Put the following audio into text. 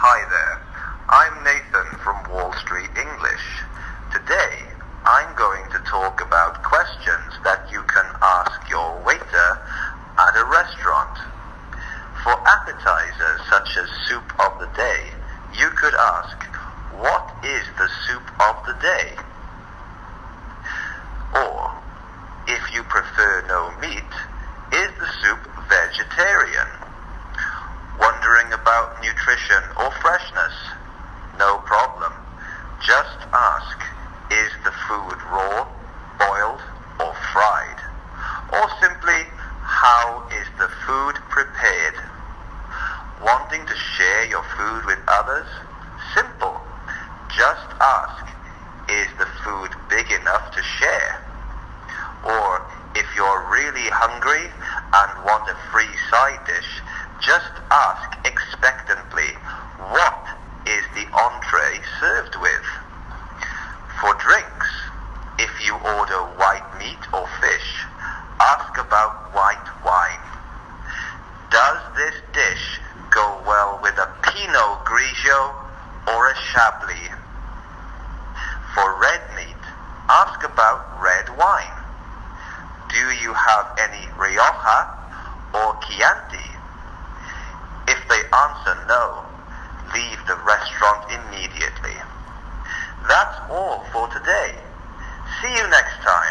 Hi there. I'm Nathan from Wall Street English. Today, I'm going to talk about questions that you can ask your waiter at a restaurant. For appetizers such as soup of the day, you could ask, what is the soup of the day? Or, if you prefer no meat, is the soup vegetarian? Wondering about nutrition freshness? No problem. Just ask, is the food raw, boiled, or fried? Or simply, how is the food prepared? Wanting to share your food with others? Simple. Just ask, is the food big enough to share? Or if you're really hungry and want a free side dish, just ask expectantly, what is the entree served with? For drinks, if you order white meat or fish, ask about white wine. Does this dish go well with a Pinot Grigio or a Chablis? For red meat, ask about red wine. Do you have any Rioja or Chianti? If they answer no, leave the restaurant immediately. That's all for today. See you next time.